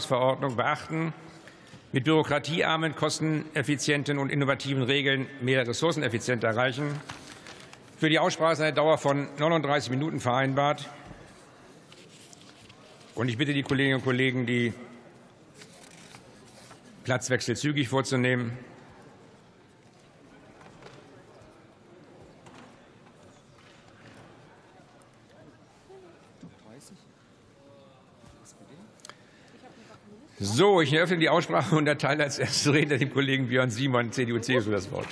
Verordnung beachten, mit bürokratiearmen, kosteneffizienten und innovativen Regeln mehr Ressourceneffizienz erreichen. Für die Aussprache ist eine Dauer von 39 Minuten vereinbart. Und ich bitte die Kolleginnen und Kollegen, die Platzwechsel zügig vorzunehmen. So, ich eröffne die Aussprache und erteile als erster Redner dem Kollegen Björn Simon, CDU-CSU, das Wort.